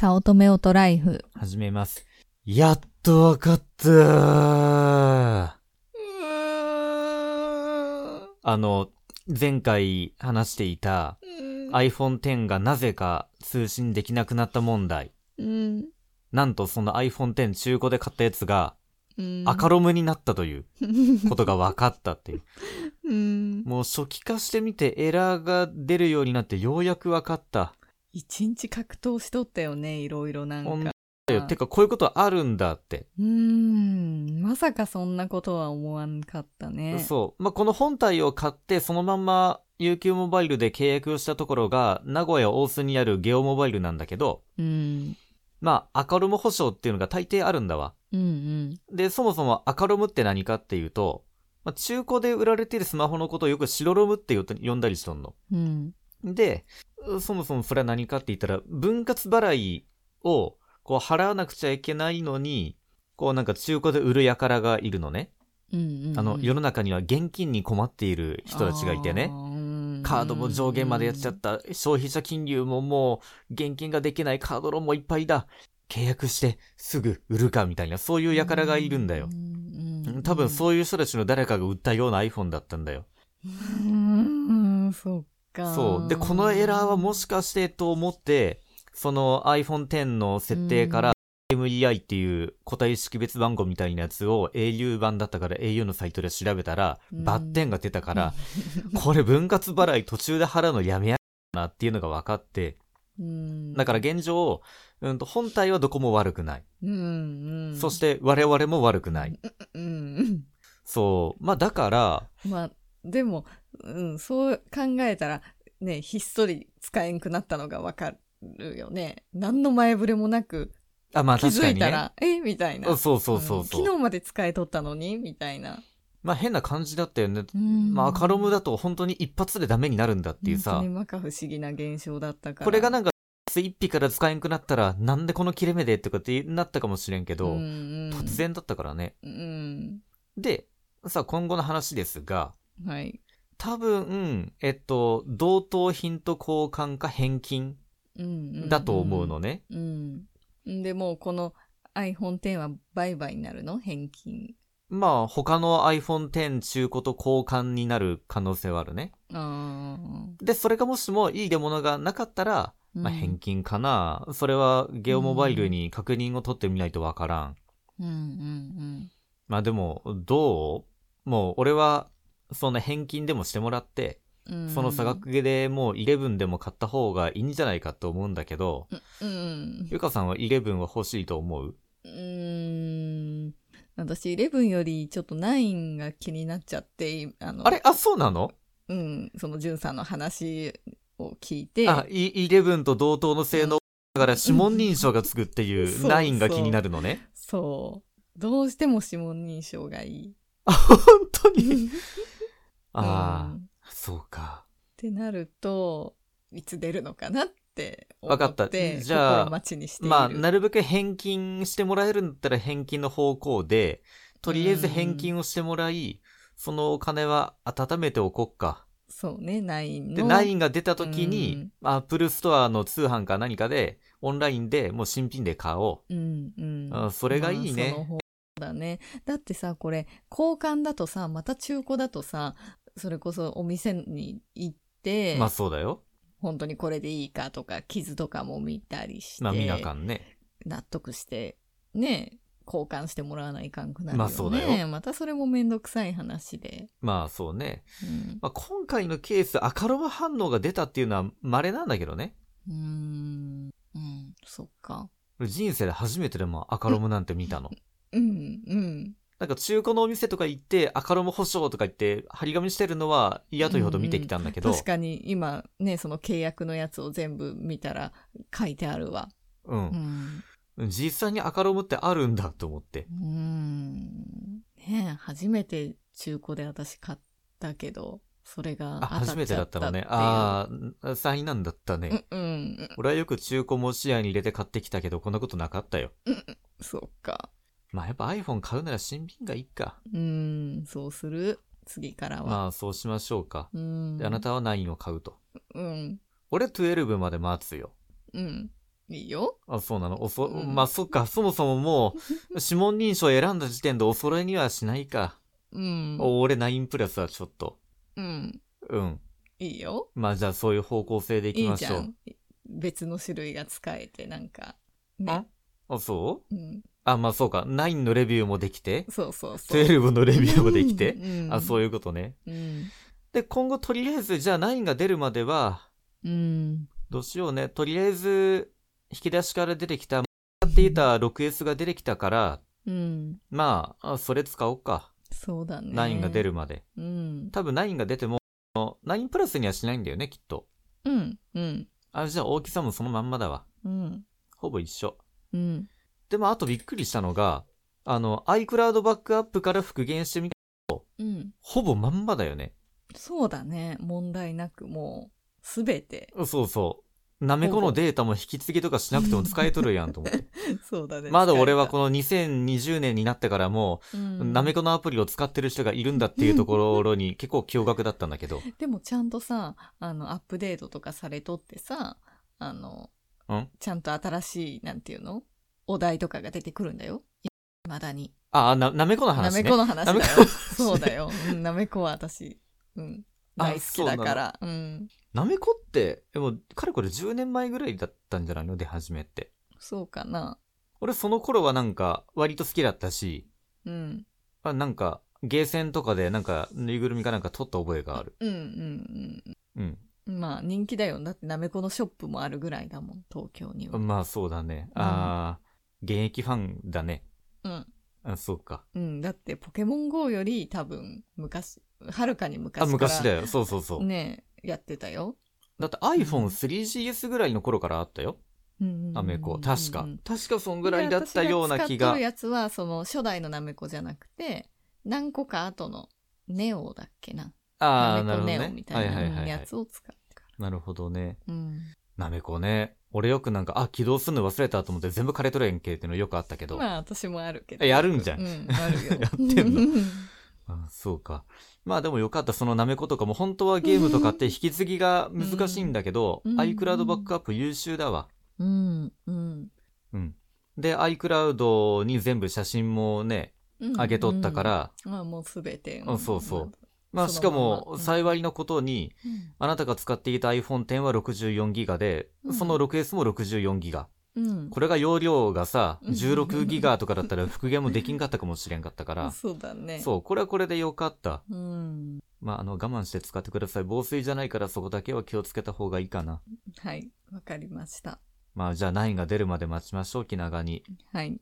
早乙女オトライフ。始めます。やっとわかったあの、前回話していた iPhone X がなぜか通信できなくなった問題。うん。なんとその iPhone X 中古で買ったやつがうん赤ロムになったということが分かったっていう。うん。もう初期化してみてエラーが出るようになってようやく分かった。一日格闘しとったよね、いろいろなんか。てかこういうことあるんだって。うーん。まさかそんなことは思わんかったね。そう。まあ、この本体を買って、そのまんま UQ モバイルで契約をしたところが、名古屋大須にあるゲオモバイルなんだけど、うん。まあ、赤ロム保証っていうのが大抵あるんだわ。うんで、そもそも赤ロムって何かっていうと、まあ、中古で売られてるスマホのことをよく白ロムって呼呼んだりしとんの。うん。うん。で、そもそもそれは何かって言ったら、分割払いをこう払わなくちゃいけないのに、こうなんか中古で売る輩がいるのね。うんうん。あの、世の中には現金に困っている人たちがいてね。ねカードも上限までやっちゃった。消費者金融ももう、現金ができないカードローンもいっぱいだ。契約してすぐ売るかみたいな、そういう輩がいるんだよ。多分うそういう人たちの誰かが売ったような iPhone だったんだよ。ん。うん、そっか。そう。で、このエラーはもしかしてと思って、その iPhone X の設定から MEI っていう個体識別番号みたいなやつを au 版だったから au のサイトで調べたら、うんバッテンが出たから、これ分割払い途中で払うのやめやなっていうのが分かって、うん。だから現状、うんと、本体はどこも悪くない。うん、うん。そして我々も悪くない。うん。そう。まあだから、まあ、でも、うん、そう考えたら、ね、ひっそり使えんくなったのがわかるよね。何の前触れもなく、あ、まあ気。づいたら、え？みたいな。そうそうそううんそう。昨日まで使えとったのに？みたいな。まあ変な感じだったよね。うんまあ赤ロムだと本当に一発でダメになるんだっていうさ本当不思議な現象だったから。これがなんか、一匹から使えんくなったら、なんでこの切れ目でとかってなったかもしれんけど、うんうん突。然だったからね。うん。で、さあ今後の話ですが、はい。多分、えっと、同等品と交換か返金うんうんだと思うのね。うん。でもうこの iPhone X は売買になるの？返金。まあ、他の iPhone X 中古と交換になる可能性はあるね。あで、それがもしもいい出物がなかったら、ーまあ、返金かな。それはゲオモバイルに確認を取ってみないとわからん。うんうんまあでも、どう？もう俺は、そんな返金でもしてもらって、うんうん。その差額でもう11でも買った方がいいんじゃないかと思うんだけど、うん。ゆかさんは11は欲しいと思う？うーん。私、11よりちょっと9が気になっちゃって、あの、あれ？あ、そうなの？うん、その、んさんの話を聞いて、あ、い11と同等の性能だから指紋認証がつくっていうそう9が気になるのね。そう。どうしても指紋認証がいい。あ、本当うに？ん ああ、うんそうか。ってなると、いつ出るのかなって思って。わかったじゃあ。まあ、なるべく返金してもらえるんだったら返金の方向で、とりあえず返金をしてもらい、そのお金は温めておこっか。そうね、9で、の。9が出た時うにん、アップルストアの通販か何かで、オンラインでもう新品で買おうんうん。あそれがいいねまあだね。だってさ、これ、交換だとさ、また中古だとさ、それこそお店に行って、う。まあそうだよ。本当にこれでいいかとか、傷とかも見たりして、まあ見なあかんね。納得して、ね、交換してもらわないかんくなるよね。まあそうだよまたそれもめんどくさい話で。まあそうね。うん。まあ今回のケース、赤ロマ反応が出たっていうのは稀なんだけどね。うーん。うん、そっか。俺人生で初めてでも赤ロムなんて見たの。うん、うん。なんか中古のお店とか行って赤ロム保証とか言って張り紙してるのは嫌というほど見てきたんだけど、確かに今ね、その契約のやつを全部見たら書いてあるわ。う。うんん。実際に赤ロムってあるんだと思って。うん。ねえ初めて中古で私買ったけど、それがあ、初めてだったのね。あああ、災難だったね。うんうん。俺はよく中古も視野に入れて買ってきたけど、こんなことなかったよ。そっか。まあやっぱ iPhone 買うなら新品がいいか。うん、そうする。次からは。まあそうしましょうか。うん。であなたは9を買うと。うん。俺12まで待つよ。うん。いいよ。あ、そうなの？おそ、うんまあ、そっか、そもそももう、指紋認証選んだ時点でお揃いにはしないか。うん。お俺9プラスはちょっと。うん。うん。いいよ。まあ、じゃあそういう方向性でいきいいましょう。じゃん。別の種類が使えて、なんか。ね。あ、そううん。あ、まあそうか。9のレビューもできて、そうそうそう。12のレビューもできて。うん、あ、そういいうことね。う。うん。で、今後とりあえず、じゃあ9が出るまでは、うん。どうしようね。とりあえず、引き出しから出てきた、使っていた 6S が出てきたから、うん。まあ、あそれ使おうか。そうだね。9が出。るまで。うん。多分9が出ても、9プラスにはしないんだよね、きっと。うん。うん。あ、じゃあ大きさもそのまんまだわ。うん。ほぼ一緒。うん。でも、あとびっくりしたのが、あの、iCloud バックアップから復元してみた。うん。ほぼまんまだよね。そうだね。問題なくもう、すべて。そうそう。なめこのデータも引き継ぎとかしなくても使えとるやんと思って。そうだね。まだ俺はこの、の2020年になってからも、うんなめこのアプリを使ってる人がいるんだっていうところに 結構驚愕だったんだけど。でもちゃんとさ、あの、アップデートとかされとってさ、あの、うん？ちゃんと新しい、なんていうの？お題とかが出てくるんだよ。まだに。あ、な、なめこの話ね。なめこの話だよ。そうだよ。うんなめこは私、うん。あ大好きだから。うん。なめこって、でも、かれこれ10年前ぐらいだったんじゃないの？出始めって。そうかな。俺その頃はなんか、割と好きだったし、うん。あなんか、ゲーセンとかでなんか、ぬいぐるみかなんか取った覚えがある。うんうんうん。うん。まあ人気だよ。だってなめこのショップもあるぐらいだもん、東京には。まあそうだね。うんああ、現役ファンだね。うん。あ、そうか。うん。だってポケモン GO より多分昔、はるかに昔かあ、ら。昔だよ。そうそうそう。ねやってたよ。だって iPhone3GS ぐらいの頃からあったよ。アメコ。確か。確かそんぐらいだったような気が使っとる。やつは、その初代のなめこじゃなくて、何個か後のネオだっけな。ああ、なめこネオなるほどね。はいみたいな。やつを使ってかなるほどね。ら。うん。なめこね。俺よくなんか、あ、起動するの忘れたと思って全部枯れとるやんけっていうのよくあったけど。まあ私もあるけど。えやるんじゃんうん、あるよ。やってんの？あそうか。まあでもよかった。そのなめことかも本当はゲームとかって引き継ぎが難しいんだけど、うん iCloud バックアップ優秀だわ。うん。うん。うん。で、iCloud に全部写真もね、うん上げとったか。ら、あもうすべて。あそうそうまあしかもうん幸いなことに、うん。あなたが使っていた iPhone X は64ギガで、うんその 6S も64ギガ。うん。これが容量がさ、うん16ギガとかだったら復元もできんかったかもしれんかったから、そうだね。そう、これはこれでよかった。う。うん。まあ、あの、我慢して使ってください。防水じゃないからそこだけは気をつけた方がいいかな。はい。わかりました。まあ、じゃあ9が出るまで待ちましょう、気長に。はい。